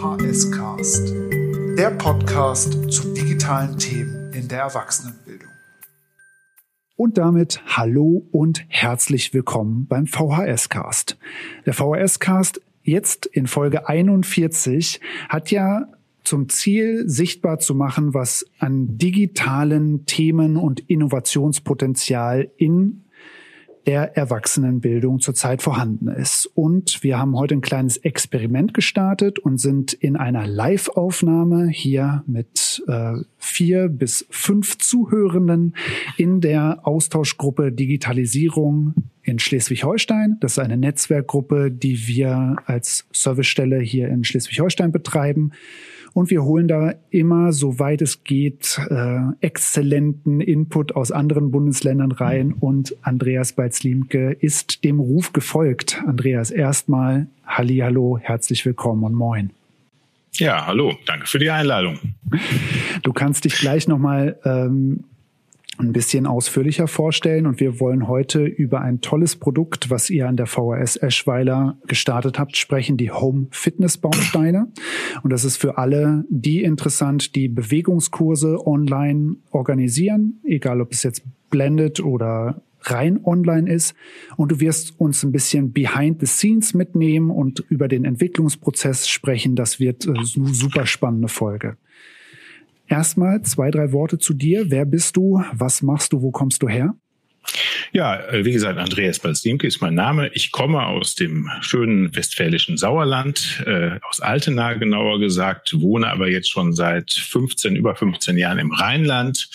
VHS Cast, der Podcast zu digitalen Themen in der Erwachsenenbildung. Und damit hallo und herzlich willkommen beim VHS Cast. Der VHS Cast jetzt in Folge 41 hat ja zum Ziel, sichtbar zu machen, was an digitalen Themen und Innovationspotenzial in der Erwachsenenbildung zurzeit vorhanden ist. Und wir haben heute ein kleines Experiment gestartet und sind in einer Live-Aufnahme hier mit äh, vier bis fünf Zuhörenden in der Austauschgruppe Digitalisierung in Schleswig-Holstein. Das ist eine Netzwerkgruppe, die wir als Servicestelle hier in Schleswig-Holstein betreiben. Und wir holen da immer, soweit es geht, äh, exzellenten Input aus anderen Bundesländern rein. Und Andreas Beizlimke ist dem Ruf gefolgt. Andreas, erstmal Hallo, herzlich willkommen und moin. Ja, hallo, danke für die Einladung. Du kannst dich gleich nochmal ähm, ein bisschen ausführlicher vorstellen. Und wir wollen heute über ein tolles Produkt, was ihr an der VHS Eschweiler gestartet habt, sprechen, die Home Fitness Bausteine. Und das ist für alle die interessant, die Bewegungskurse online organisieren, egal ob es jetzt Blended oder rein online ist. Und du wirst uns ein bisschen behind the scenes mitnehmen und über den Entwicklungsprozess sprechen. Das wird eine super spannende Folge. Erstmal zwei, drei Worte zu dir. Wer bist du? Was machst du? Wo kommst du her? Ja, äh, wie gesagt, Andreas Balslimke ist mein Name. Ich komme aus dem schönen westfälischen Sauerland, äh, aus Altena genauer gesagt, wohne aber jetzt schon seit 15, über 15 Jahren im Rheinland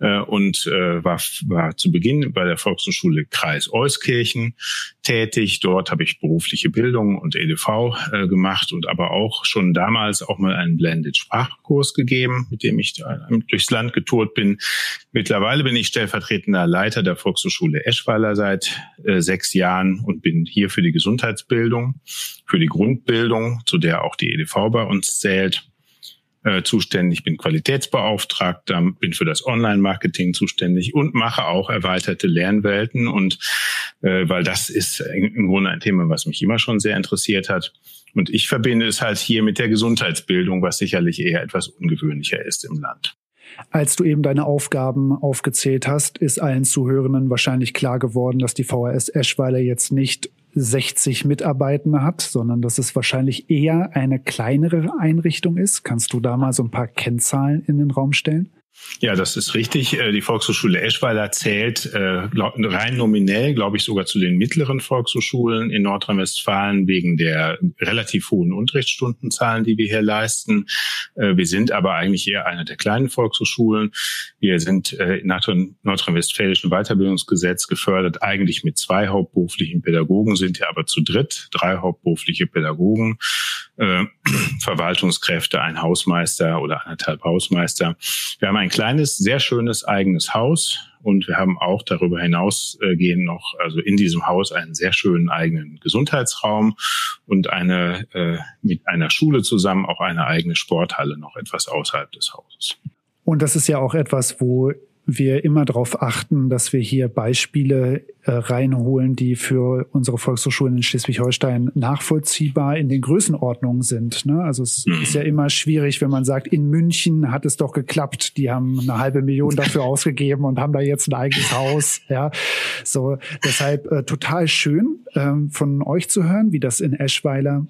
äh, und äh, war, war zu Beginn bei der Volkshochschule Kreis Euskirchen tätig. Dort habe ich berufliche Bildung und EDV äh, gemacht und aber auch schon damals auch mal einen Blended Sprachkurs gegeben, mit dem ich durchs Land getourt bin. Mittlerweile bin ich stellvertretender Leiter der Volkshochschule Eschweiler seit äh, sechs Jahren und bin hier für die Gesundheitsbildung, für die Grundbildung, zu der auch die EDV bei uns zählt äh, zuständig, bin Qualitätsbeauftragter, bin für das Online-Marketing zuständig und mache auch erweiterte Lernwelten. Und äh, weil das ist im Grunde ein Thema, was mich immer schon sehr interessiert hat. Und ich verbinde es halt hier mit der Gesundheitsbildung, was sicherlich eher etwas ungewöhnlicher ist im Land. Als du eben deine Aufgaben aufgezählt hast, ist allen Zuhörenden wahrscheinlich klar geworden, dass die VHS Eschweiler jetzt nicht 60 Mitarbeitende hat, sondern dass es wahrscheinlich eher eine kleinere Einrichtung ist. Kannst du da mal so ein paar Kennzahlen in den Raum stellen? Ja, das ist richtig. Äh, die Volkshochschule Eschweiler zählt äh, rein nominell, glaube ich, sogar zu den mittleren Volkshochschulen in Nordrhein-Westfalen wegen der relativ hohen Unterrichtsstundenzahlen, die wir hier leisten. Äh, wir sind aber eigentlich eher eine der kleinen Volkshochschulen. Wir sind nach dem nordrhein-westfälischen Weiterbildungsgesetz gefördert, eigentlich mit zwei hauptberuflichen Pädagogen, sind hier aber zu dritt, drei hauptberufliche Pädagogen, Verwaltungskräfte, ein Hausmeister oder anderthalb Hausmeister. Wir haben ein kleines, sehr schönes eigenes Haus und wir haben auch darüber hinausgehend noch, also in diesem Haus einen sehr schönen eigenen Gesundheitsraum und eine äh, mit einer Schule zusammen auch eine eigene Sporthalle noch etwas außerhalb des Hauses. Und das ist ja auch etwas, wo wir immer darauf achten, dass wir hier Beispiele äh, reinholen, die für unsere Volkshochschulen in Schleswig-Holstein nachvollziehbar in den Größenordnungen sind. Ne? Also es mhm. ist ja immer schwierig, wenn man sagt, in München hat es doch geklappt, die haben eine halbe Million dafür ausgegeben und haben da jetzt ein eigenes Haus. Ja, so deshalb äh, total schön ähm, von euch zu hören, wie das in Eschweiler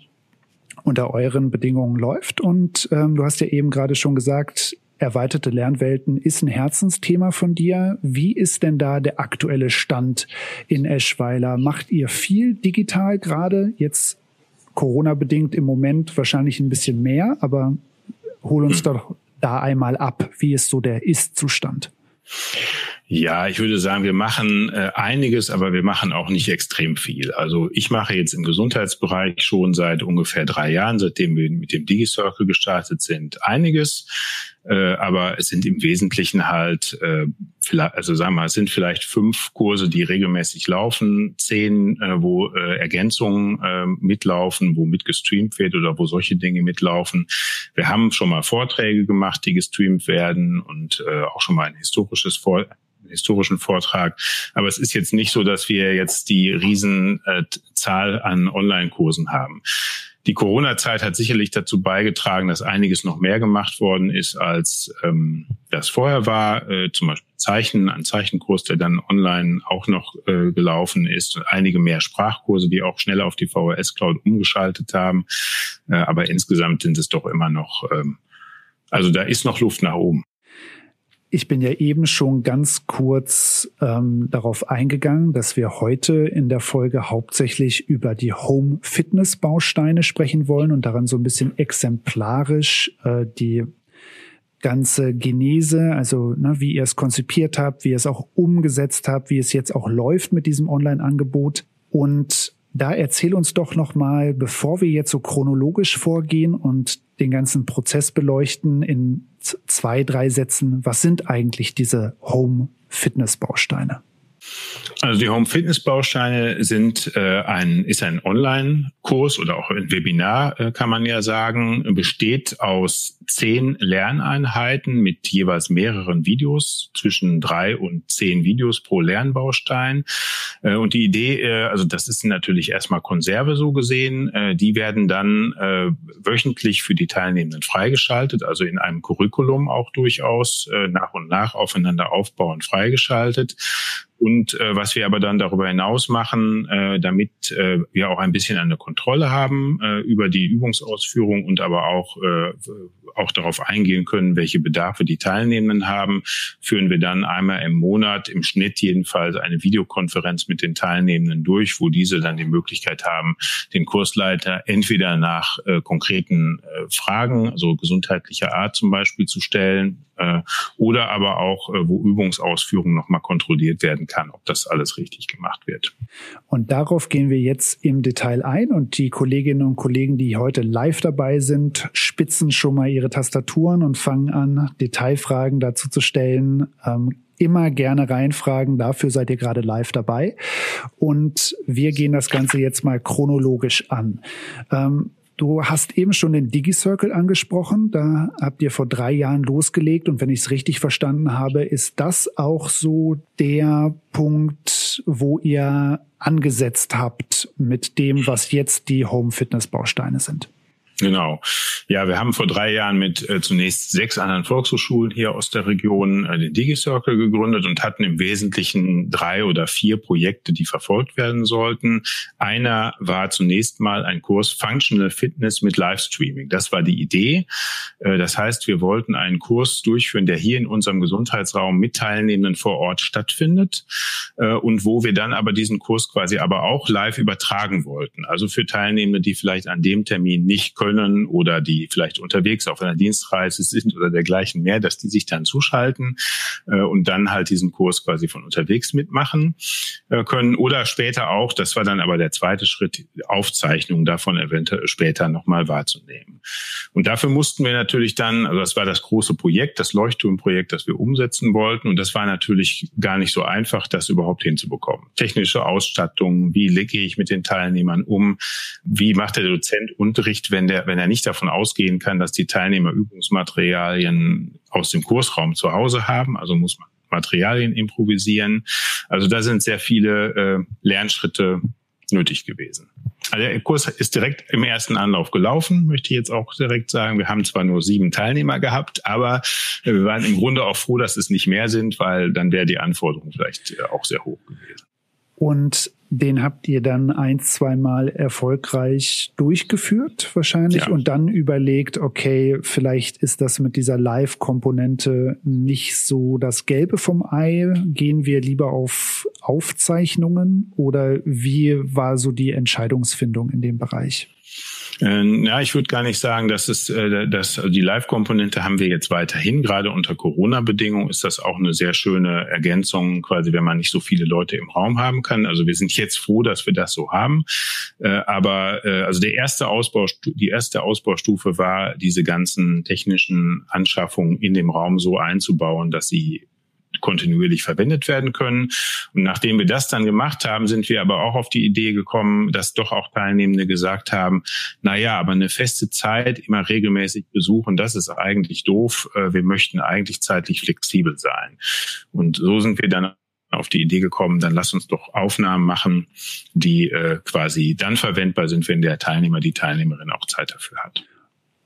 unter euren Bedingungen läuft. Und ähm, du hast ja eben gerade schon gesagt, erweiterte Lernwelten ist ein Herzensthema von dir. Wie ist denn da der aktuelle Stand in Eschweiler? Macht ihr viel digital gerade? Jetzt Corona-bedingt im Moment wahrscheinlich ein bisschen mehr, aber hol uns doch da einmal ab. Wie ist so der Ist-Zustand? Ja, ich würde sagen, wir machen äh, einiges, aber wir machen auch nicht extrem viel. Also ich mache jetzt im Gesundheitsbereich schon seit ungefähr drei Jahren, seitdem wir mit dem DigiCircle gestartet sind, einiges. Äh, aber es sind im Wesentlichen halt, äh, vielleicht, also sagen wir mal, es sind vielleicht fünf Kurse, die regelmäßig laufen, zehn, äh, wo äh, Ergänzungen äh, mitlaufen, wo mitgestreamt wird oder wo solche Dinge mitlaufen. Wir haben schon mal Vorträge gemacht, die gestreamt werden und äh, auch schon mal ein historisches Vor historischen Vortrag. Aber es ist jetzt nicht so, dass wir jetzt die Riesenzahl äh, an Online-Kursen haben. Die Corona-Zeit hat sicherlich dazu beigetragen, dass einiges noch mehr gemacht worden ist, als ähm, das vorher war. Äh, zum Beispiel Zeichen, ein Zeichenkurs, der dann online auch noch äh, gelaufen ist. Einige mehr Sprachkurse, die auch schneller auf die VHS-Cloud umgeschaltet haben. Äh, aber insgesamt sind es doch immer noch, ähm, also da ist noch Luft nach oben. Ich bin ja eben schon ganz kurz ähm, darauf eingegangen, dass wir heute in der Folge hauptsächlich über die Home Fitness Bausteine sprechen wollen und daran so ein bisschen exemplarisch äh, die ganze Genese, also ne, wie ihr es konzipiert habt, wie ihr es auch umgesetzt habt, wie es jetzt auch läuft mit diesem Online-Angebot. Und da erzähl uns doch noch mal, bevor wir jetzt so chronologisch vorgehen und den ganzen Prozess beleuchten in zwei, drei Sätzen, was sind eigentlich diese Home Fitness Bausteine? Also die Home Fitness Bausteine sind äh, ein ist ein Online-Kurs oder auch ein Webinar äh, kann man ja sagen, besteht aus zehn Lerneinheiten mit jeweils mehreren Videos, zwischen drei und zehn Videos pro Lernbaustein. Äh, und die Idee, äh, also das ist natürlich erstmal Konserve so gesehen, äh, die werden dann äh, wöchentlich für die Teilnehmenden freigeschaltet, also in einem Curriculum auch durchaus äh, nach und nach aufeinander aufbauend freigeschaltet. Und äh, was wir aber dann darüber hinaus machen, äh, damit äh, wir auch ein bisschen eine Kontrolle haben äh, über die Übungsausführung und aber auch, äh, auch darauf eingehen können, welche Bedarfe die Teilnehmenden haben, führen wir dann einmal im Monat, im Schnitt jedenfalls, eine Videokonferenz mit den Teilnehmenden durch, wo diese dann die Möglichkeit haben, den Kursleiter entweder nach äh, konkreten äh, Fragen, also gesundheitlicher Art zum Beispiel zu stellen, äh, oder aber auch, äh, wo Übungsausführung nochmal kontrolliert werden kann, ob das alles richtig gemacht wird. Und darauf gehen wir jetzt im Detail ein und die Kolleginnen und Kollegen, die heute live dabei sind, spitzen schon mal ihre Tastaturen und fangen an, Detailfragen dazu zu stellen. Ähm, immer gerne reinfragen. Dafür seid ihr gerade live dabei. Und wir gehen das Ganze jetzt mal chronologisch an. Ähm, Du hast eben schon den DigiCircle angesprochen. Da habt ihr vor drei Jahren losgelegt. Und wenn ich es richtig verstanden habe, ist das auch so der Punkt, wo ihr angesetzt habt mit dem, was jetzt die Home Fitness Bausteine sind. Genau. Ja, wir haben vor drei Jahren mit äh, zunächst sechs anderen Volkshochschulen hier aus der Region äh, den DigiCircle gegründet und hatten im Wesentlichen drei oder vier Projekte, die verfolgt werden sollten. Einer war zunächst mal ein Kurs Functional Fitness mit Livestreaming. Das war die Idee. Äh, das heißt, wir wollten einen Kurs durchführen, der hier in unserem Gesundheitsraum mit Teilnehmenden vor Ort stattfindet äh, und wo wir dann aber diesen Kurs quasi aber auch live übertragen wollten. Also für Teilnehmende, die vielleicht an dem Termin nicht können oder die vielleicht unterwegs auf einer Dienstreise sind oder dergleichen mehr, dass die sich dann zuschalten äh, und dann halt diesen Kurs quasi von unterwegs mitmachen äh, können oder später auch, das war dann aber der zweite Schritt, Aufzeichnungen davon eventuell später nochmal wahrzunehmen. Und dafür mussten wir natürlich dann, also das war das große Projekt, das Leuchtturmprojekt, das wir umsetzen wollten und das war natürlich gar nicht so einfach, das überhaupt hinzubekommen. Technische Ausstattung, wie gehe ich mit den Teilnehmern um, wie macht der Dozent Unterricht, wenn der der, wenn er nicht davon ausgehen kann, dass die Teilnehmer Übungsmaterialien aus dem Kursraum zu Hause haben, also muss man Materialien improvisieren. Also da sind sehr viele äh, Lernschritte nötig gewesen. Also der Kurs ist direkt im ersten Anlauf gelaufen, möchte ich jetzt auch direkt sagen. Wir haben zwar nur sieben Teilnehmer gehabt, aber wir waren im Grunde auch froh, dass es nicht mehr sind, weil dann wäre die Anforderung vielleicht äh, auch sehr hoch gewesen. Und den habt ihr dann ein, zweimal erfolgreich durchgeführt wahrscheinlich ja. und dann überlegt, okay, vielleicht ist das mit dieser Live-Komponente nicht so das Gelbe vom Ei. Gehen wir lieber auf Aufzeichnungen oder wie war so die Entscheidungsfindung in dem Bereich? Ähm, ja, ich würde gar nicht sagen, dass es, äh, dass die Live-Komponente haben wir jetzt weiterhin. Gerade unter Corona-Bedingungen ist das auch eine sehr schöne Ergänzung, quasi, wenn man nicht so viele Leute im Raum haben kann. Also wir sind jetzt froh, dass wir das so haben. Äh, aber äh, also der erste Ausbau, die erste Ausbaustufe war, diese ganzen technischen Anschaffungen in dem Raum so einzubauen, dass sie kontinuierlich verwendet werden können. Und nachdem wir das dann gemacht haben, sind wir aber auch auf die Idee gekommen, dass doch auch Teilnehmende gesagt haben, na ja, aber eine feste Zeit immer regelmäßig besuchen, das ist eigentlich doof. Äh, wir möchten eigentlich zeitlich flexibel sein. Und so sind wir dann auf die Idee gekommen, dann lass uns doch Aufnahmen machen, die äh, quasi dann verwendbar sind, wenn der Teilnehmer, die Teilnehmerin auch Zeit dafür hat.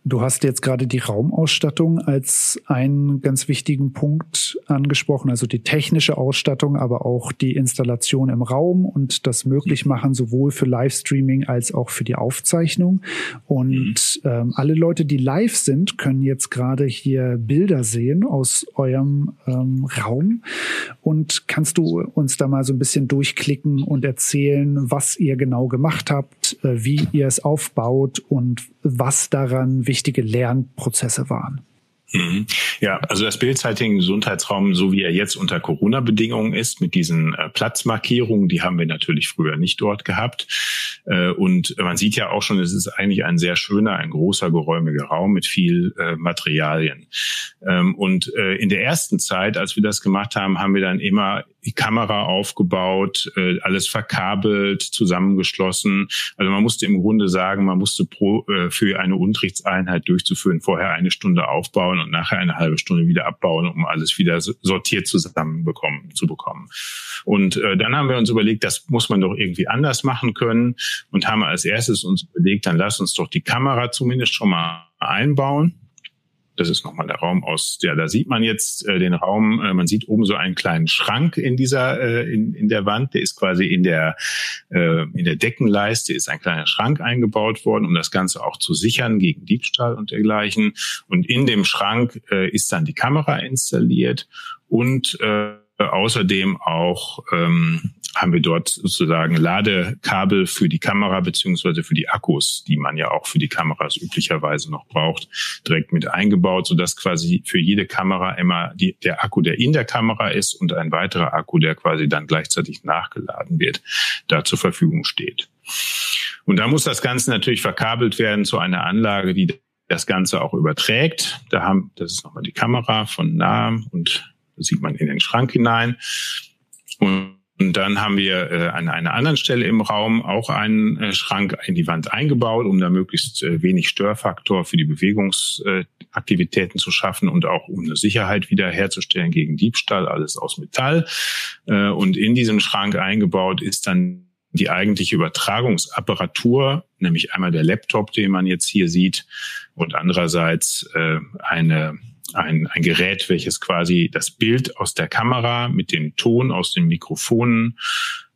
Du hast jetzt gerade die Raumausstattung als einen ganz wichtigen Punkt angesprochen, also die technische Ausstattung, aber auch die Installation im Raum und das möglich machen sowohl für Livestreaming als auch für die Aufzeichnung. Und ähm, alle Leute, die live sind, können jetzt gerade hier Bilder sehen aus eurem ähm, Raum. Und kannst du uns da mal so ein bisschen durchklicken und erzählen, was ihr genau gemacht habt, äh, wie ihr es aufbaut und was daran wichtige Lernprozesse waren. Mhm. Ja, also das Bildsighting im Gesundheitsraum, so wie er jetzt unter Corona-Bedingungen ist, mit diesen äh, Platzmarkierungen, die haben wir natürlich früher nicht dort gehabt. Äh, und man sieht ja auch schon, es ist eigentlich ein sehr schöner, ein großer, geräumiger Raum mit viel äh, Materialien. Ähm, und äh, in der ersten Zeit, als wir das gemacht haben, haben wir dann immer die Kamera aufgebaut, äh, alles verkabelt, zusammengeschlossen. Also man musste im Grunde sagen, man musste pro, äh, für eine Unterrichtseinheit durchzuführen, vorher eine Stunde aufbauen und nachher eine halbe Stunde wieder abbauen, um alles wieder sortiert zusammenbekommen zu bekommen. Und äh, dann haben wir uns überlegt, das muss man doch irgendwie anders machen können und haben als erstes uns überlegt, dann lass uns doch die Kamera zumindest schon mal einbauen das ist nochmal der Raum aus, ja, da sieht man jetzt äh, den Raum, äh, man sieht oben so einen kleinen Schrank in dieser, äh, in, in der Wand, der ist quasi in der, äh, in der Deckenleiste ist ein kleiner Schrank eingebaut worden, um das Ganze auch zu sichern gegen Diebstahl und dergleichen. Und in dem Schrank äh, ist dann die Kamera installiert und äh, außerdem auch ähm, haben wir dort sozusagen Ladekabel für die Kamera beziehungsweise für die Akkus, die man ja auch für die Kameras üblicherweise noch braucht, direkt mit eingebaut, sodass quasi für jede Kamera immer die, der Akku, der in der Kamera ist und ein weiterer Akku, der quasi dann gleichzeitig nachgeladen wird, da zur Verfügung steht. Und da muss das Ganze natürlich verkabelt werden zu einer Anlage, die das Ganze auch überträgt. Da haben, das ist nochmal die Kamera von nah und sieht man in den Schrank hinein. Und dann haben wir äh, an einer anderen Stelle im Raum auch einen äh, Schrank in die Wand eingebaut, um da möglichst äh, wenig Störfaktor für die Bewegungsaktivitäten zu schaffen und auch um eine Sicherheit wiederherzustellen gegen Diebstahl, alles aus Metall. Äh, und in diesem Schrank eingebaut ist dann die eigentliche Übertragungsapparatur, nämlich einmal der Laptop, den man jetzt hier sieht, und andererseits äh, eine ein, ein Gerät, welches quasi das Bild aus der Kamera mit dem Ton aus den Mikrofonen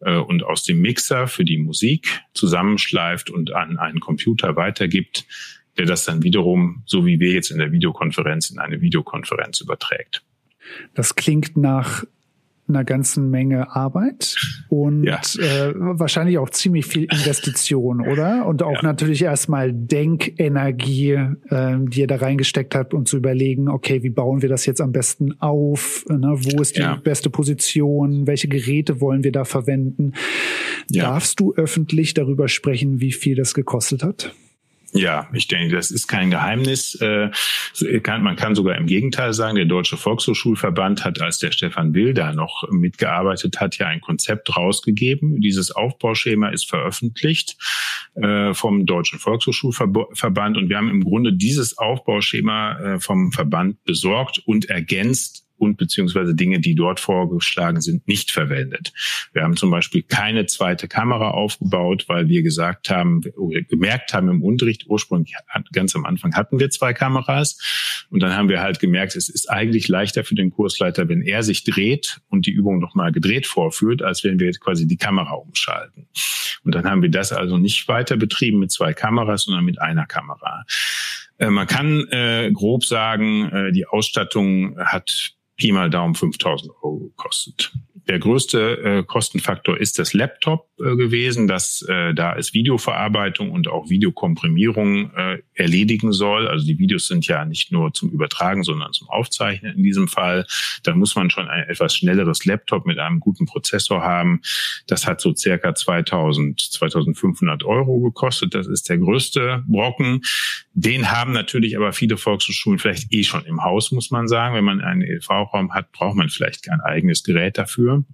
äh, und aus dem Mixer für die Musik zusammenschleift und an einen Computer weitergibt, der das dann wiederum, so wie wir jetzt in der Videokonferenz, in eine Videokonferenz überträgt. Das klingt nach einer ganzen Menge Arbeit und ja. äh, wahrscheinlich auch ziemlich viel Investition, oder? Und auch ja. natürlich erstmal Denkenergie, äh, die ihr da reingesteckt habt, um zu überlegen, okay, wie bauen wir das jetzt am besten auf? Ne? Wo ist die ja. beste Position? Welche Geräte wollen wir da verwenden? Darfst du öffentlich darüber sprechen, wie viel das gekostet hat? Ja, ich denke, das ist kein Geheimnis. Äh, man kann sogar im Gegenteil sagen, der Deutsche Volkshochschulverband hat, als der Stefan Will da noch mitgearbeitet hat, ja ein Konzept rausgegeben. Dieses Aufbauschema ist veröffentlicht äh, vom Deutschen Volkshochschulverband und wir haben im Grunde dieses Aufbauschema äh, vom Verband besorgt und ergänzt und beziehungsweise Dinge, die dort vorgeschlagen sind, nicht verwendet. Wir haben zum Beispiel keine zweite Kamera aufgebaut, weil wir gesagt haben, gemerkt haben im Unterricht, ursprünglich ganz am Anfang hatten wir zwei Kameras und dann haben wir halt gemerkt, es ist eigentlich leichter für den Kursleiter, wenn er sich dreht und die Übung nochmal gedreht vorführt, als wenn wir jetzt quasi die Kamera umschalten. Und dann haben wir das also nicht weiter betrieben mit zwei Kameras, sondern mit einer Kamera. Äh, man kann äh, grob sagen, äh, die Ausstattung hat Pi mal Daumen 5000 Euro gekostet. Der größte äh, Kostenfaktor ist das Laptop äh, gewesen, das äh, da es Videoverarbeitung und auch Videokomprimierung äh, erledigen soll. Also die Videos sind ja nicht nur zum Übertragen, sondern zum Aufzeichnen in diesem Fall. Da muss man schon ein etwas schnelleres Laptop mit einem guten Prozessor haben. Das hat so circa 2000, 2500 Euro gekostet. Das ist der größte Brocken. Den haben natürlich aber viele Volkshochschulen vielleicht eh schon im Haus, muss man sagen. Wenn man einen EV-Raum hat, braucht man vielleicht kein eigenes Gerät dafür.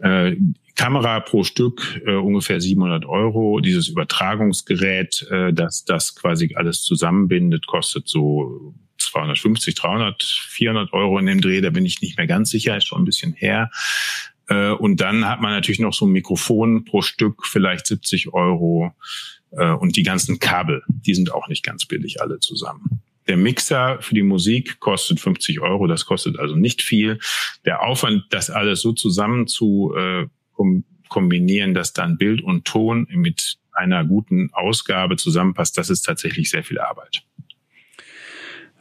Äh, Kamera pro Stück äh, ungefähr 700 Euro. Dieses Übertragungsgerät, äh, das das quasi alles zusammenbindet, kostet so 250, 300, 400 Euro in dem Dreh. Da bin ich nicht mehr ganz sicher, ist schon ein bisschen her. Äh, und dann hat man natürlich noch so ein Mikrofon pro Stück, vielleicht 70 Euro. Äh, und die ganzen Kabel, die sind auch nicht ganz billig alle zusammen. Der Mixer für die Musik kostet 50 Euro, das kostet also nicht viel. Der Aufwand, das alles so zusammen zu äh, kombinieren, dass dann Bild und Ton mit einer guten Ausgabe zusammenpasst, das ist tatsächlich sehr viel Arbeit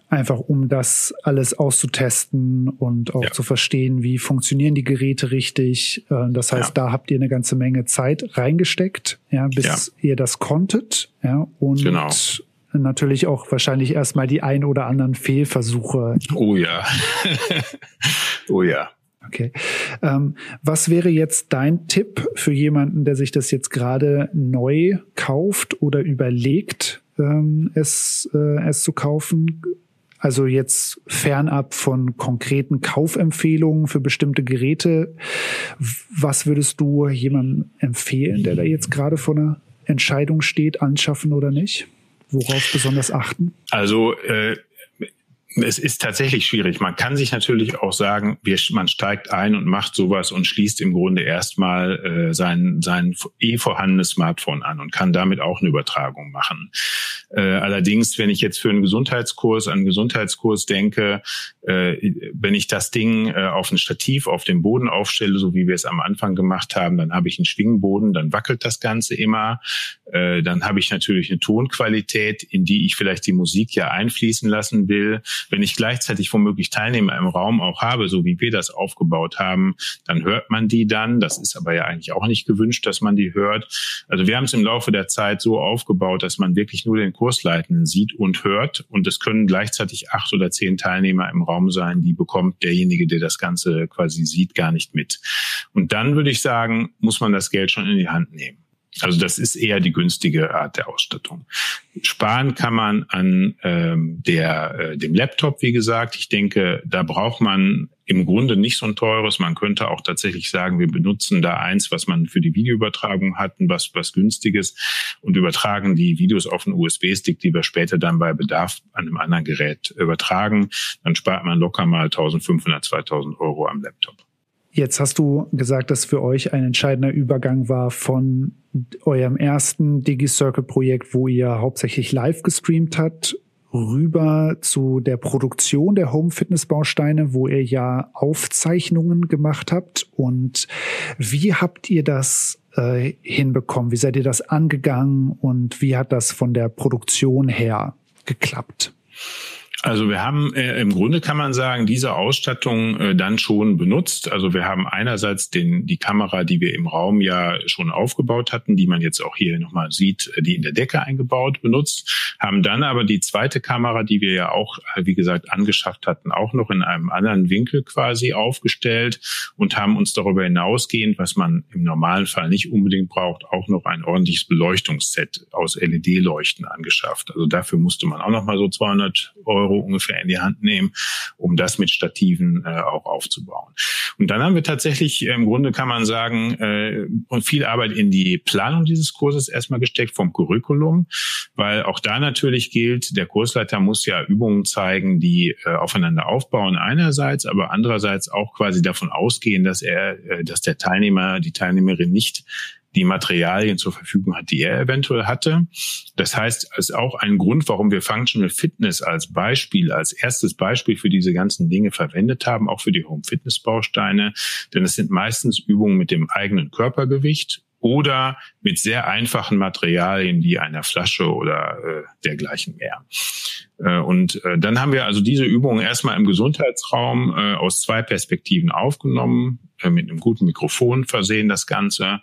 einfach um das alles auszutesten und auch ja. zu verstehen, wie funktionieren die Geräte richtig. Äh, das heißt, ja. da habt ihr eine ganze Menge Zeit reingesteckt, ja, bis ja. ihr das konntet. Ja, und genau. Natürlich auch wahrscheinlich erstmal die ein oder anderen Fehlversuche. Oh ja. oh ja. Okay. Ähm, was wäre jetzt dein Tipp für jemanden, der sich das jetzt gerade neu kauft oder überlegt, ähm, es, äh, es zu kaufen? Also jetzt fernab von konkreten Kaufempfehlungen für bestimmte Geräte. Was würdest du jemandem empfehlen, der da jetzt gerade vor einer Entscheidung steht, anschaffen oder nicht? Worauf besonders achten? Also äh, es ist tatsächlich schwierig. Man kann sich natürlich auch sagen, wir, man steigt ein und macht sowas und schließt im Grunde erstmal äh, sein, sein eh vorhandenes Smartphone an und kann damit auch eine Übertragung machen. Äh, allerdings, wenn ich jetzt für einen Gesundheitskurs, einen Gesundheitskurs denke, äh, wenn ich das Ding äh, auf ein Stativ auf dem Boden aufstelle, so wie wir es am Anfang gemacht haben, dann habe ich einen Schwingboden, dann wackelt das Ganze immer. Äh, dann habe ich natürlich eine Tonqualität, in die ich vielleicht die Musik ja einfließen lassen will. Wenn ich gleichzeitig womöglich Teilnehmer im Raum auch habe, so wie wir das aufgebaut haben, dann hört man die dann. Das ist aber ja eigentlich auch nicht gewünscht, dass man die hört. Also wir haben es im Laufe der Zeit so aufgebaut, dass man wirklich nur den Kursleitenden sieht und hört. Und es können gleichzeitig acht oder zehn Teilnehmer im Raum sein, die bekommt derjenige, der das Ganze quasi sieht, gar nicht mit. Und dann würde ich sagen, muss man das Geld schon in die Hand nehmen. Also das ist eher die günstige Art der Ausstattung. Sparen kann man an ähm, der, äh, dem Laptop, wie gesagt. Ich denke, da braucht man im Grunde nicht so ein teures. Man könnte auch tatsächlich sagen, wir benutzen da eins, was man für die Videoübertragung hatten, was, was günstiges und übertragen die Videos auf einen USB-Stick, die wir später dann bei Bedarf an einem anderen Gerät übertragen. Dann spart man locker mal 1500, 2000 Euro am Laptop. Jetzt hast du gesagt, dass für euch ein entscheidender Übergang war von eurem ersten DigiCircle-Projekt, wo ihr hauptsächlich live gestreamt habt, rüber zu der Produktion der Home Fitness Bausteine, wo ihr ja Aufzeichnungen gemacht habt. Und wie habt ihr das äh, hinbekommen? Wie seid ihr das angegangen und wie hat das von der Produktion her geklappt? Also wir haben äh, im Grunde kann man sagen, diese Ausstattung äh, dann schon benutzt. Also wir haben einerseits den, die Kamera, die wir im Raum ja schon aufgebaut hatten, die man jetzt auch hier nochmal sieht, äh, die in der Decke eingebaut, benutzt, haben dann aber die zweite Kamera, die wir ja auch, äh, wie gesagt, angeschafft hatten, auch noch in einem anderen Winkel quasi aufgestellt und haben uns darüber hinausgehend, was man im normalen Fall nicht unbedingt braucht, auch noch ein ordentliches Beleuchtungsset aus LED-Leuchten angeschafft. Also dafür musste man auch nochmal so 200 Euro Euro ungefähr in die Hand nehmen, um das mit Stativen äh, auch aufzubauen. Und dann haben wir tatsächlich, äh, im Grunde kann man sagen, äh, viel Arbeit in die Planung dieses Kurses erstmal gesteckt vom Curriculum, weil auch da natürlich gilt, der Kursleiter muss ja Übungen zeigen, die äh, aufeinander aufbauen einerseits, aber andererseits auch quasi davon ausgehen, dass er, äh, dass der Teilnehmer, die Teilnehmerin nicht die Materialien zur Verfügung hat, die er eventuell hatte. Das heißt, es ist auch ein Grund, warum wir Functional Fitness als Beispiel, als erstes Beispiel für diese ganzen Dinge verwendet haben, auch für die Home Fitness Bausteine. Denn es sind meistens Übungen mit dem eigenen Körpergewicht oder mit sehr einfachen Materialien wie einer Flasche oder äh, dergleichen mehr. Äh, und äh, dann haben wir also diese Übungen erstmal im Gesundheitsraum äh, aus zwei Perspektiven aufgenommen, äh, mit einem guten Mikrofon versehen das Ganze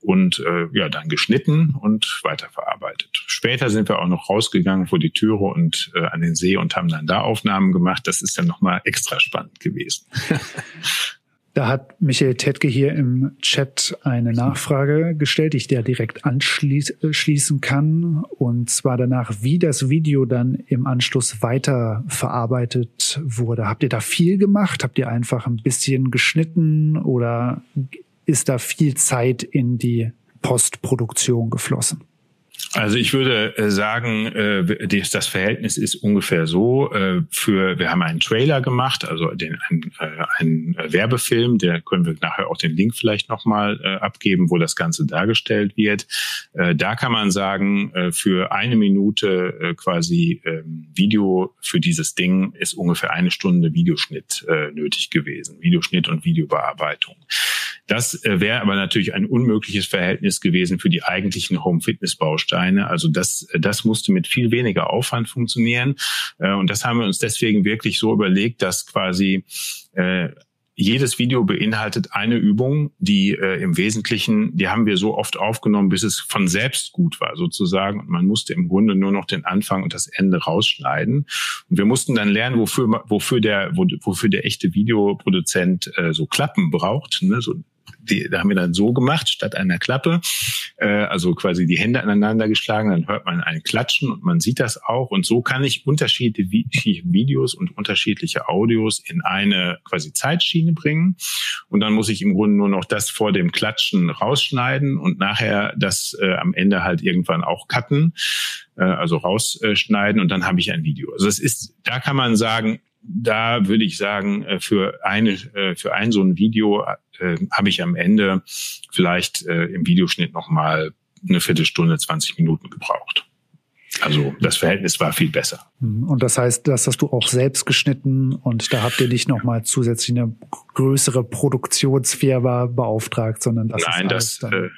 und äh, ja dann geschnitten und weiterverarbeitet. Später sind wir auch noch rausgegangen vor die Türe und äh, an den See und haben dann da Aufnahmen gemacht. Das ist dann nochmal extra spannend gewesen. Da hat Michael Tetke hier im Chat eine Nachfrage gestellt, die ich der direkt anschließen kann. Und zwar danach, wie das Video dann im Anschluss weiter verarbeitet wurde. Habt ihr da viel gemacht? Habt ihr einfach ein bisschen geschnitten oder ist da viel Zeit in die Postproduktion geflossen? Also ich würde äh, sagen, äh, das Verhältnis ist ungefähr so. Äh, für wir haben einen Trailer gemacht, also den einen, Werbefilm, der können wir nachher auch den Link vielleicht nochmal abgeben, wo das Ganze dargestellt wird. Da kann man sagen, für eine Minute quasi ähm, Video für dieses Ding ist ungefähr eine Stunde Videoschnitt nötig gewesen, Videoschnitt und Videobearbeitung. Das wäre aber natürlich ein unmögliches Verhältnis gewesen für die eigentlichen Home-Fitness-Bausteine. Also das, das musste mit viel weniger Aufwand funktionieren. Äh, und das haben wir uns deswegen wirklich so überlegt, dass quasi äh, jedes Video beinhaltet eine Übung, die äh, im Wesentlichen, die haben wir so oft aufgenommen, bis es von selbst gut war sozusagen. Und man musste im Grunde nur noch den Anfang und das Ende rausschneiden. Und wir mussten dann lernen, wofür, wofür der, wofür der echte Videoproduzent äh, so Klappen braucht, ne? so die, da haben wir dann so gemacht, statt einer Klappe, äh, also quasi die Hände aneinander geschlagen, dann hört man ein Klatschen und man sieht das auch. Und so kann ich unterschiedliche Videos und unterschiedliche Audios in eine quasi Zeitschiene bringen. Und dann muss ich im Grunde nur noch das vor dem Klatschen rausschneiden und nachher das äh, am Ende halt irgendwann auch cutten, äh, also rausschneiden und dann habe ich ein Video. Also es ist, da kann man sagen, da würde ich sagen, äh, für eine, äh, für ein so ein Video äh, habe ich am Ende vielleicht äh, im Videoschnitt nochmal eine Viertelstunde, 20 Minuten gebraucht. Also das Verhältnis war viel besser. Mhm. Und das heißt, das hast du auch selbst geschnitten und da habt ihr nicht nochmal zusätzlich eine größere Produktionsfirma beauftragt, sondern das Nein, ist das, äh,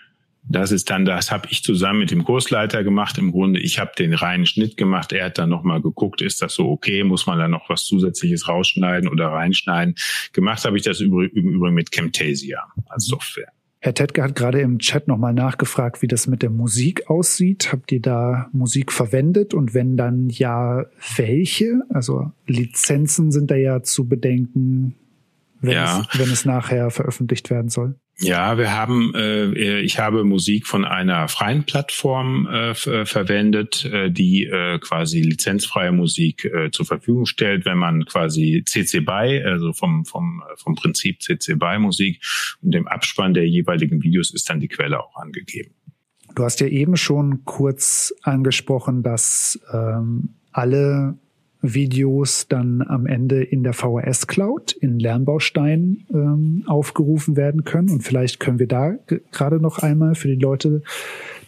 das ist dann, das habe ich zusammen mit dem Kursleiter gemacht. Im Grunde, ich habe den reinen Schnitt gemacht. Er hat dann nochmal geguckt, ist das so okay? Muss man da noch was Zusätzliches rausschneiden oder reinschneiden? Gemacht habe ich das im Übrigen mit Camtasia als. Software. Herr Tetke hat gerade im Chat nochmal nachgefragt, wie das mit der Musik aussieht. Habt ihr da Musik verwendet? Und wenn dann ja, welche? Also Lizenzen sind da ja zu bedenken, wenn, ja. es, wenn es nachher veröffentlicht werden soll. Ja, wir haben, äh, ich habe Musik von einer freien Plattform äh, verwendet, äh, die äh, quasi lizenzfreie Musik äh, zur Verfügung stellt, wenn man quasi CC BY, also vom vom vom Prinzip CC BY Musik und dem Abspann der jeweiligen Videos ist dann die Quelle auch angegeben. Du hast ja eben schon kurz angesprochen, dass ähm, alle Videos dann am Ende in der VHS Cloud in Lernbaustein ähm, aufgerufen werden können. Und vielleicht können wir da gerade noch einmal für die Leute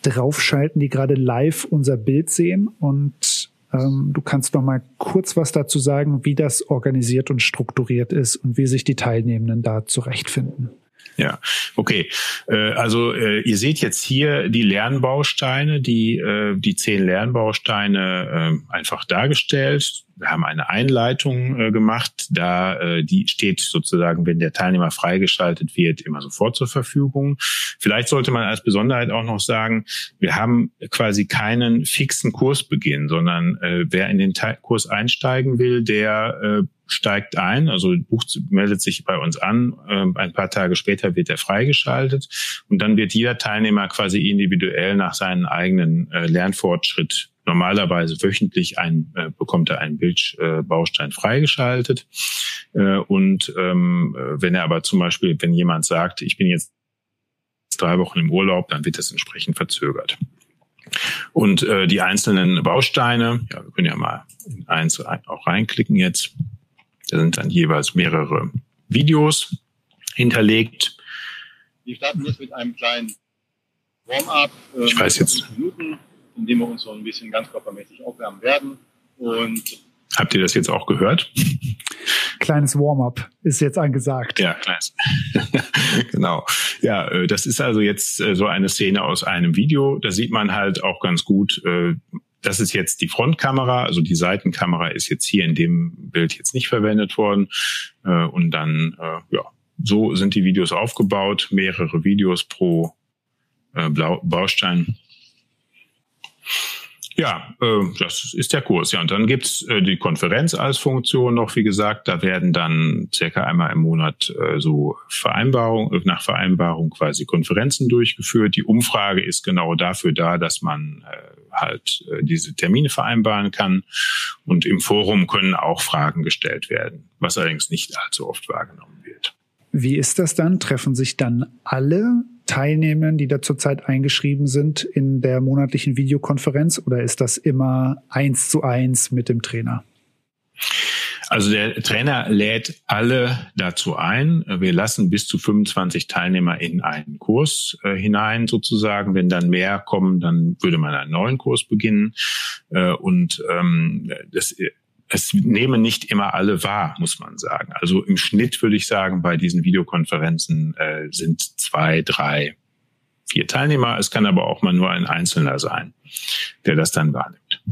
draufschalten, die gerade live unser Bild sehen. Und ähm, du kannst noch mal kurz was dazu sagen, wie das organisiert und strukturiert ist und wie sich die Teilnehmenden da zurechtfinden. Ja, okay. Äh, also äh, ihr seht jetzt hier die Lernbausteine, die äh, die zehn Lernbausteine einfach dargestellt. Wir haben eine Einleitung gemacht, da die steht sozusagen, wenn der Teilnehmer freigeschaltet wird, immer sofort zur Verfügung. Vielleicht sollte man als Besonderheit auch noch sagen, wir haben quasi keinen fixen Kursbeginn, sondern wer in den Kurs einsteigen will, der steigt ein, also bucht, meldet sich bei uns an. Ähm, ein paar Tage später wird er freigeschaltet und dann wird jeder Teilnehmer quasi individuell nach seinem eigenen äh, Lernfortschritt normalerweise wöchentlich ein, äh, bekommt er einen Bildbaustein äh, freigeschaltet. Äh, und ähm, wenn er aber zum Beispiel, wenn jemand sagt, ich bin jetzt drei Wochen im Urlaub, dann wird das entsprechend verzögert. Und äh, die einzelnen Bausteine, ja, wir können ja mal in eins auch reinklicken jetzt. Da sind dann jeweils mehrere Videos hinterlegt. Wir starten jetzt mit einem kleinen Warm-up. Äh, ich weiß jetzt. Minuten, in dem wir uns so ein bisschen ganzkörpermäßig aufwärmen werden. Und Habt ihr das jetzt auch gehört? Kleines Warm-up ist jetzt angesagt. Ja, kleines. genau. Ja, äh, das ist also jetzt äh, so eine Szene aus einem Video. Da sieht man halt auch ganz gut, äh, das ist jetzt die Frontkamera, also die Seitenkamera ist jetzt hier in dem Bild jetzt nicht verwendet worden. Und dann, ja, so sind die Videos aufgebaut, mehrere Videos pro Baustein. Ja, äh, das ist der Kurs. Ja, und dann gibt's äh, die Konferenz als Funktion noch, wie gesagt. Da werden dann circa einmal im Monat äh, so Vereinbarung, nach Vereinbarung quasi Konferenzen durchgeführt. Die Umfrage ist genau dafür da, dass man äh, halt äh, diese Termine vereinbaren kann. Und im Forum können auch Fragen gestellt werden, was allerdings nicht allzu oft wahrgenommen wird. Wie ist das dann? Treffen sich dann alle Teilnehmern, die da zurzeit eingeschrieben sind in der monatlichen Videokonferenz oder ist das immer eins zu eins mit dem Trainer? Also der Trainer lädt alle dazu ein. Wir lassen bis zu 25 Teilnehmer in einen Kurs äh, hinein sozusagen. Wenn dann mehr kommen, dann würde man einen neuen Kurs beginnen. Äh, und ähm, das es nehmen nicht immer alle wahr, muss man sagen. Also im Schnitt würde ich sagen, bei diesen Videokonferenzen äh, sind zwei, drei, vier Teilnehmer. Es kann aber auch mal nur ein Einzelner sein, der das dann wahrnimmt.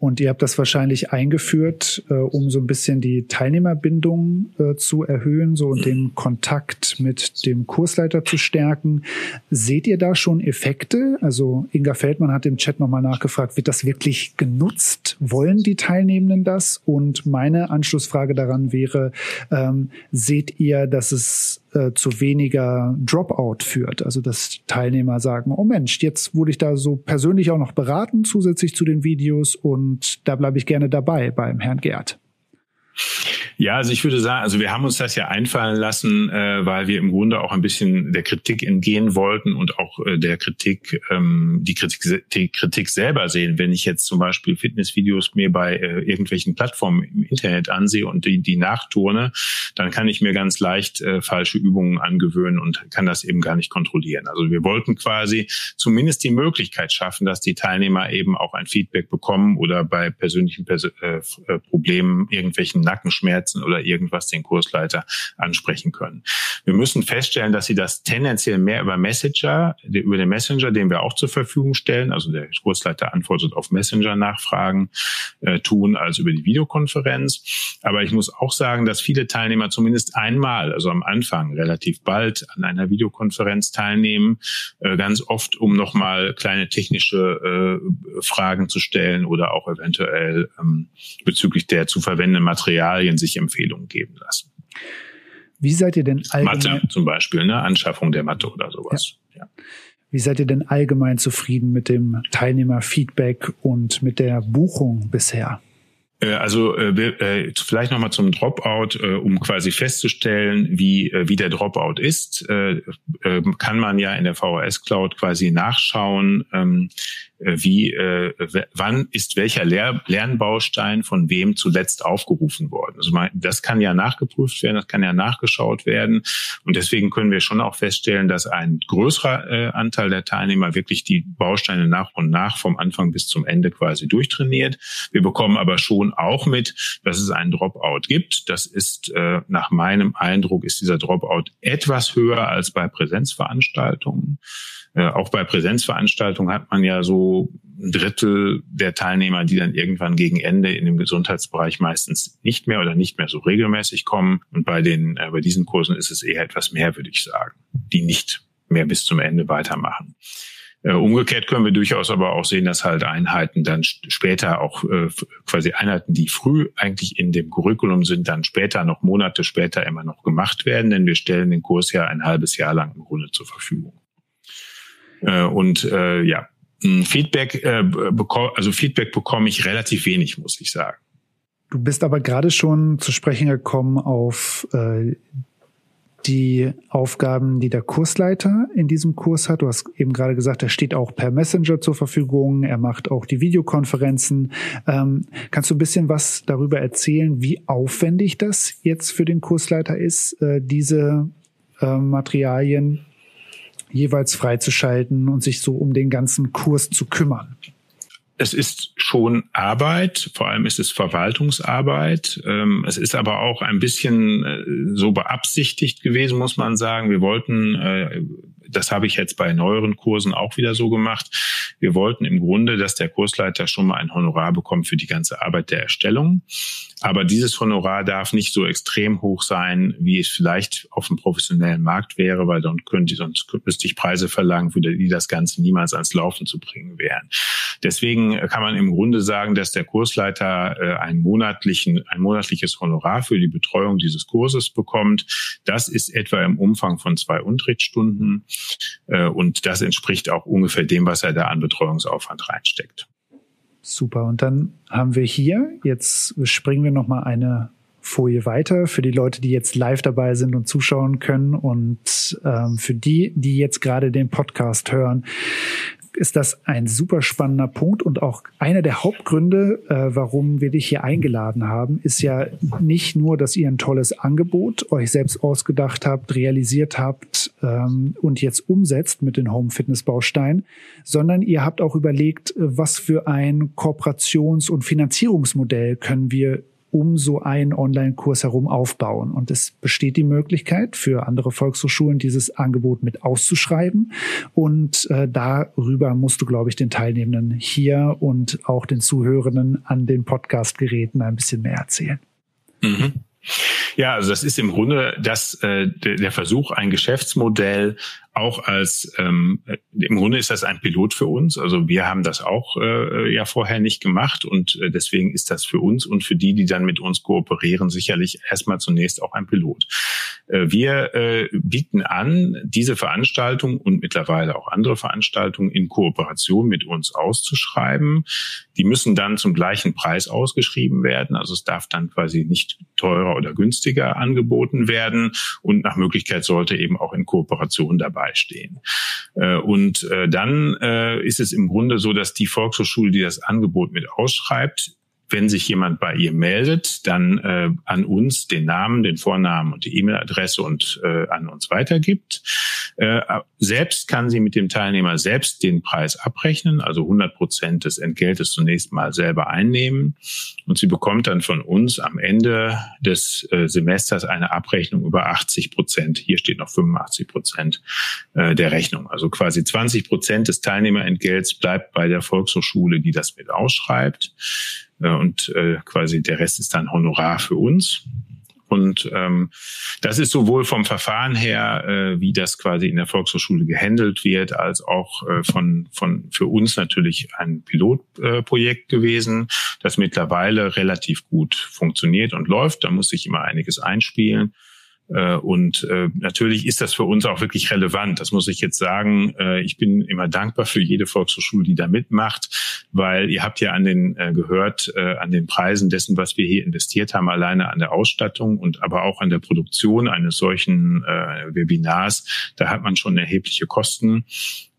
Und ihr habt das wahrscheinlich eingeführt, äh, um so ein bisschen die Teilnehmerbindung äh, zu erhöhen, so und den Kontakt mit dem Kursleiter zu stärken. Seht ihr da schon Effekte? Also Inga Feldmann hat im Chat nochmal nachgefragt, wird das wirklich genutzt? Wollen die Teilnehmenden das? Und meine Anschlussfrage daran wäre, ähm, seht ihr, dass es äh, zu weniger Dropout führt. Also dass Teilnehmer sagen, oh Mensch, jetzt wurde ich da so persönlich auch noch beraten, zusätzlich zu den Videos und da bleibe ich gerne dabei beim Herrn Gerd. Ja, also ich würde sagen, also wir haben uns das ja einfallen lassen, äh, weil wir im Grunde auch ein bisschen der Kritik entgehen wollten und auch äh, der Kritik, ähm, die Kritik, die Kritik selber sehen. Wenn ich jetzt zum Beispiel Fitnessvideos mir bei äh, irgendwelchen Plattformen im Internet ansehe und die, die nachturne, dann kann ich mir ganz leicht äh, falsche Übungen angewöhnen und kann das eben gar nicht kontrollieren. Also wir wollten quasi zumindest die Möglichkeit schaffen, dass die Teilnehmer eben auch ein Feedback bekommen oder bei persönlichen Pers äh, äh Problemen, irgendwelchen Nackenschmerzen setzen oder irgendwas den Kursleiter ansprechen können. Wir müssen feststellen, dass sie das tendenziell mehr über Messenger, über den Messenger, den wir auch zur Verfügung stellen, also der Kursleiter antwortet auf Messenger-Nachfragen, äh, tun, als über die Videokonferenz. Aber ich muss auch sagen, dass viele Teilnehmer zumindest einmal, also am Anfang relativ bald an einer Videokonferenz teilnehmen, äh, ganz oft, um nochmal kleine technische äh, Fragen zu stellen oder auch eventuell ähm, bezüglich der zu verwendenden Materialien sich Empfehlungen geben lassen. Wie seid ihr denn allgemein? Mathe zum Beispiel, ne? Anschaffung der Mathe oder sowas. Ja. ja. Wie seid ihr denn allgemein zufrieden mit dem Teilnehmerfeedback und mit der Buchung bisher? Äh, also äh, äh, vielleicht nochmal zum Dropout, äh, um quasi festzustellen, wie, äh, wie der Dropout ist, äh, kann man ja in der VHS Cloud quasi nachschauen, ähm, äh, wie, äh, wann ist welcher Lehr Lernbaustein von wem zuletzt aufgerufen worden. Also das kann ja nachgeprüft werden, das kann ja nachgeschaut werden. Und deswegen können wir schon auch feststellen, dass ein größerer äh, Anteil der Teilnehmer wirklich die Bausteine nach und nach vom Anfang bis zum Ende quasi durchtrainiert. Wir bekommen aber schon auch mit, dass es einen Dropout gibt. Das ist äh, nach meinem Eindruck ist dieser Dropout etwas höher als bei Präsenzveranstaltungen. Äh, auch bei Präsenzveranstaltungen hat man ja so ein Drittel der Teilnehmer, die dann irgendwann gegen Ende in dem Gesundheitsbereich meistens nicht mehr oder nicht mehr so regelmäßig kommen. Und bei den, äh, bei diesen Kursen ist es eher etwas mehr, würde ich sagen, die nicht mehr bis zum Ende weitermachen. Äh, umgekehrt können wir durchaus aber auch sehen, dass halt Einheiten dann später auch äh, quasi Einheiten, die früh eigentlich in dem Curriculum sind, dann später noch Monate später immer noch gemacht werden, denn wir stellen den Kurs ja ein halbes Jahr lang im Grunde zur Verfügung. Äh, und äh, ja, Feedback, äh, bekomme, also Feedback bekomme ich relativ wenig, muss ich sagen. Du bist aber gerade schon zu sprechen gekommen auf äh, die Aufgaben, die der Kursleiter in diesem Kurs hat. Du hast eben gerade gesagt, er steht auch per Messenger zur Verfügung. Er macht auch die Videokonferenzen. Ähm, kannst du ein bisschen was darüber erzählen, wie aufwendig das jetzt für den Kursleiter ist, äh, diese äh, Materialien jeweils freizuschalten und sich so um den ganzen Kurs zu kümmern? Es ist schon Arbeit, vor allem ist es Verwaltungsarbeit. Ähm, es ist aber auch ein bisschen äh, so beabsichtigt gewesen, muss man sagen. Wir wollten, äh, das habe ich jetzt bei neueren Kursen auch wieder so gemacht, wir wollten im Grunde, dass der Kursleiter schon mal ein Honorar bekommt für die ganze Arbeit der Erstellung. Aber dieses Honorar darf nicht so extrem hoch sein, wie es vielleicht auf dem professionellen Markt wäre, weil dann könnte, sonst müsste ich Preise verlangen, für die das Ganze niemals ans Laufen zu bringen wären. Deswegen kann man im Grunde sagen, dass der Kursleiter äh, einen monatlichen, ein monatliches Honorar für die Betreuung dieses Kurses bekommt. Das ist etwa im Umfang von zwei Unterrichtsstunden und das entspricht auch ungefähr dem, was er da an Betreuungsaufwand reinsteckt. Super. Und dann haben wir hier, jetzt springen wir nochmal eine Folie weiter für die Leute, die jetzt live dabei sind und zuschauen können und ähm, für die, die jetzt gerade den Podcast hören ist das ein super spannender Punkt und auch einer der Hauptgründe, äh, warum wir dich hier eingeladen haben, ist ja nicht nur, dass ihr ein tolles Angebot euch selbst ausgedacht habt, realisiert habt ähm, und jetzt umsetzt mit den Home Fitness Bausteinen, sondern ihr habt auch überlegt, was für ein Kooperations- und Finanzierungsmodell können wir um so einen Online-Kurs herum aufbauen. Und es besteht die Möglichkeit für andere Volkshochschulen, dieses Angebot mit auszuschreiben. Und äh, darüber musst du, glaube ich, den Teilnehmenden hier und auch den Zuhörenden an den Podcast-Geräten ein bisschen mehr erzählen. Mhm. Ja, also das ist im Grunde das, äh, der Versuch, ein Geschäftsmodell auch als ähm, im Grunde ist das ein Pilot für uns. Also wir haben das auch äh, ja vorher nicht gemacht und äh, deswegen ist das für uns und für die, die dann mit uns kooperieren, sicherlich erstmal zunächst auch ein Pilot. Äh, wir äh, bieten an, diese Veranstaltung und mittlerweile auch andere Veranstaltungen in Kooperation mit uns auszuschreiben. Die müssen dann zum gleichen Preis ausgeschrieben werden. Also es darf dann quasi nicht teurer oder günstiger angeboten werden und nach Möglichkeit sollte eben auch in Kooperation dabei beistehen. Äh, und äh, dann äh, ist es im Grunde so, dass die Volkshochschule, die das Angebot mit ausschreibt, wenn sich jemand bei ihr meldet, dann äh, an uns den Namen, den Vornamen und die E-Mail-Adresse und äh, an uns weitergibt. Äh, selbst kann sie mit dem Teilnehmer selbst den Preis abrechnen, also 100 Prozent des Entgeltes zunächst mal selber einnehmen. Und sie bekommt dann von uns am Ende des äh, Semesters eine Abrechnung über 80 Prozent. Hier steht noch 85 Prozent äh, der Rechnung. Also quasi 20 Prozent des Teilnehmerentgelts bleibt bei der Volkshochschule, die das mit ausschreibt. Äh, und äh, quasi der Rest ist dann Honorar für uns. Und ähm, das ist sowohl vom Verfahren her, äh, wie das quasi in der Volkshochschule gehandelt wird, als auch äh, von, von für uns natürlich ein Pilotprojekt äh, gewesen, das mittlerweile relativ gut funktioniert und läuft. Da muss sich immer einiges einspielen. Äh, und äh, natürlich ist das für uns auch wirklich relevant. Das muss ich jetzt sagen. Äh, ich bin immer dankbar für jede Volkshochschule, die da mitmacht, weil ihr habt ja an den gehört, an den Preisen dessen, was wir hier investiert haben, alleine an der Ausstattung und aber auch an der Produktion eines solchen Webinars. Da hat man schon erhebliche Kosten.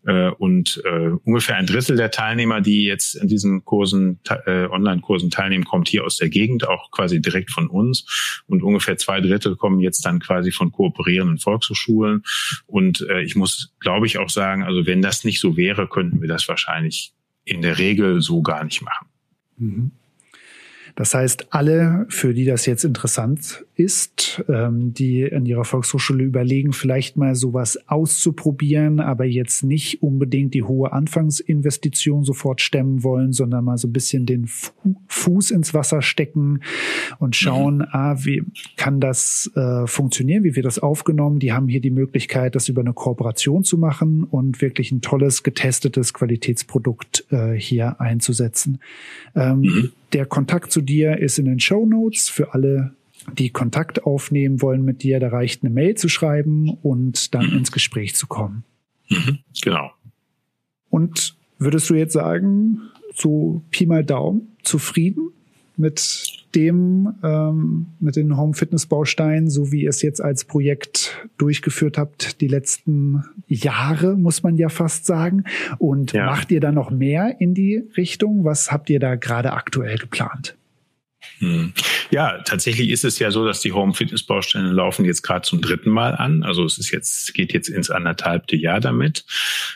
Äh, und äh, ungefähr ein Drittel der Teilnehmer, die jetzt in diesen Kursen, äh, Online-Kursen teilnehmen, kommt hier aus der Gegend, auch quasi direkt von uns. Und ungefähr zwei Drittel kommen jetzt dann quasi von kooperierenden Volkshochschulen. Und äh, ich muss, glaube ich, auch sagen, also wenn das nicht so wäre, könnten wir das wahrscheinlich in der Regel so gar nicht machen. Mhm. Das heißt, alle, für die das jetzt interessant ist, ähm, die in ihrer Volkshochschule überlegen, vielleicht mal sowas auszuprobieren, aber jetzt nicht unbedingt die hohe Anfangsinvestition sofort stemmen wollen, sondern mal so ein bisschen den Fuß ins Wasser stecken und schauen, mhm. ah, wie kann das äh, funktionieren, wie wird das aufgenommen? Die haben hier die Möglichkeit, das über eine Kooperation zu machen und wirklich ein tolles, getestetes Qualitätsprodukt äh, hier einzusetzen. Ähm, mhm. Der Kontakt zu dir ist in den Show Notes für alle, die Kontakt aufnehmen wollen mit dir. Da reicht eine Mail zu schreiben und dann mhm. ins Gespräch zu kommen. Mhm, genau. Und würdest du jetzt sagen, so Pi mal Daumen, zufrieden mit dem, ähm, mit den Home Fitness Bausteinen, so wie ihr es jetzt als Projekt durchgeführt habt, die letzten Jahre, muss man ja fast sagen. Und ja. macht ihr da noch mehr in die Richtung? Was habt ihr da gerade aktuell geplant? Hm. Ja, tatsächlich ist es ja so, dass die Home Fitness Baustellen laufen jetzt gerade zum dritten Mal an. Also es ist jetzt geht jetzt ins anderthalbte Jahr damit.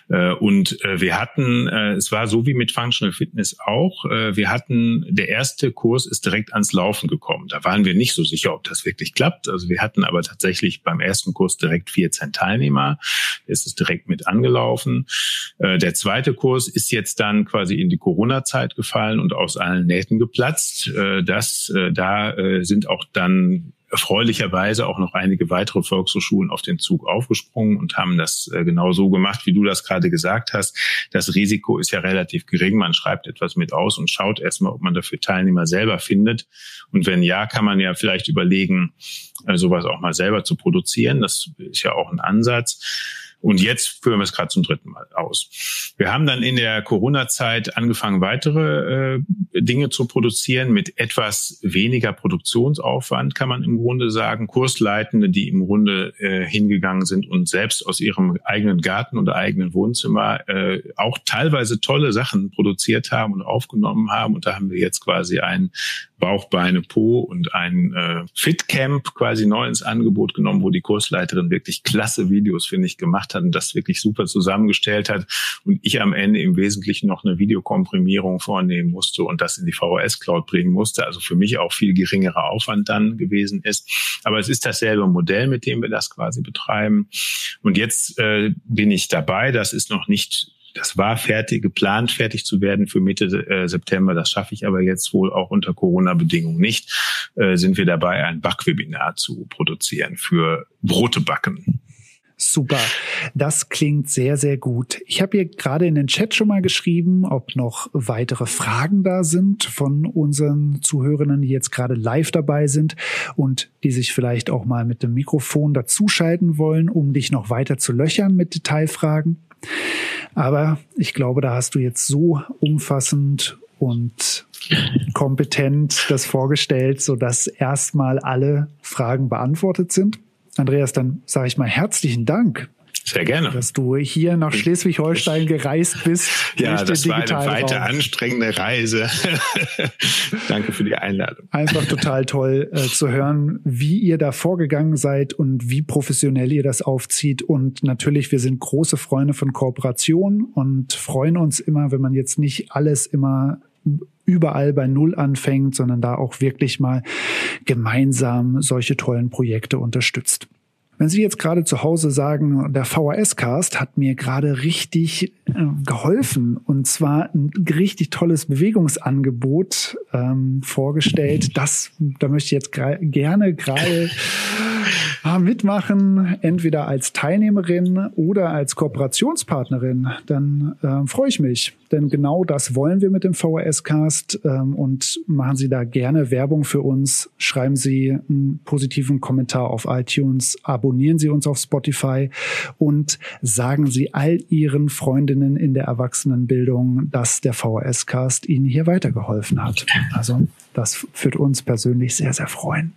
Äh, und äh, wir hatten, äh, es war so wie mit Functional Fitness auch. Wir hatten der erste Kurs ist direkt ans Laufen gekommen. Da waren wir nicht so sicher, ob das wirklich klappt. Also wir hatten aber tatsächlich beim ersten Kurs direkt 14 Teilnehmer. Es ist direkt mit angelaufen. Der zweite Kurs ist jetzt dann quasi in die Corona-Zeit gefallen und aus allen Nähten geplatzt. Das da äh, sind auch dann erfreulicherweise auch noch einige weitere Volkshochschulen auf den Zug aufgesprungen und haben das äh, genau so gemacht, wie du das gerade gesagt hast. Das Risiko ist ja relativ gering. Man schreibt etwas mit aus und schaut erstmal, ob man dafür Teilnehmer selber findet. Und wenn ja, kann man ja vielleicht überlegen, äh, sowas auch mal selber zu produzieren. Das ist ja auch ein Ansatz. Und jetzt führen wir es gerade zum dritten Mal aus. Wir haben dann in der Corona-Zeit angefangen, weitere äh, Dinge zu produzieren mit etwas weniger Produktionsaufwand, kann man im Grunde sagen. Kursleitende, die im Grunde äh, hingegangen sind und selbst aus ihrem eigenen Garten oder eigenen Wohnzimmer äh, auch teilweise tolle Sachen produziert haben und aufgenommen haben. Und da haben wir jetzt quasi ein Bauch, Beine, Po und ein äh, Fitcamp quasi neu ins Angebot genommen, wo die Kursleiterin wirklich klasse Videos, finde ich, gemacht hat und das wirklich super zusammengestellt hat. Und ich am Ende im Wesentlichen noch eine Videokomprimierung vornehmen musste und das in die VHS-Cloud bringen musste. Also für mich auch viel geringerer Aufwand dann gewesen ist. Aber es ist dasselbe Modell, mit dem wir das quasi betreiben. Und jetzt äh, bin ich dabei. Das ist noch nicht das war fertig, geplant fertig zu werden für Mitte äh, September. Das schaffe ich aber jetzt wohl auch unter Corona-Bedingungen nicht. Äh, sind wir dabei, ein Backwebinar zu produzieren für Brote backen. Super. Das klingt sehr, sehr gut. Ich habe hier gerade in den Chat schon mal geschrieben, ob noch weitere Fragen da sind von unseren Zuhörenden, die jetzt gerade live dabei sind und die sich vielleicht auch mal mit dem Mikrofon dazuschalten wollen, um dich noch weiter zu löchern mit Detailfragen. Aber ich glaube, da hast du jetzt so umfassend und kompetent das vorgestellt, so dass erstmal alle Fragen beantwortet sind. Andreas, dann sage ich mal herzlichen Dank sehr gerne. Dass du hier nach Schleswig-Holstein gereist bist. Ja, das war eine weite, anstrengende Reise. Danke für die Einladung. Einfach total toll äh, zu hören, wie ihr da vorgegangen seid und wie professionell ihr das aufzieht. Und natürlich, wir sind große Freunde von Kooperation und freuen uns immer, wenn man jetzt nicht alles immer überall bei Null anfängt, sondern da auch wirklich mal gemeinsam solche tollen Projekte unterstützt. Wenn Sie jetzt gerade zu Hause sagen, der VHS-Cast hat mir gerade richtig äh, geholfen und zwar ein richtig tolles Bewegungsangebot ähm, vorgestellt, das, da möchte ich jetzt gerne gerade mitmachen, entweder als Teilnehmerin oder als Kooperationspartnerin, dann äh, freue ich mich. Denn genau das wollen wir mit dem VHS-Cast ähm, und machen Sie da gerne Werbung für uns. Schreiben Sie einen positiven Kommentar auf iTunes, abonnieren Sie uns auf Spotify und sagen Sie all Ihren Freundinnen in der Erwachsenenbildung, dass der VHS-Cast Ihnen hier weitergeholfen hat. Also das führt uns persönlich sehr, sehr freuen.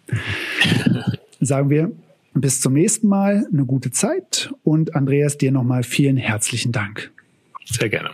Sagen wir bis zum nächsten Mal, eine gute Zeit und Andreas, dir nochmal vielen herzlichen Dank. Sehr gerne.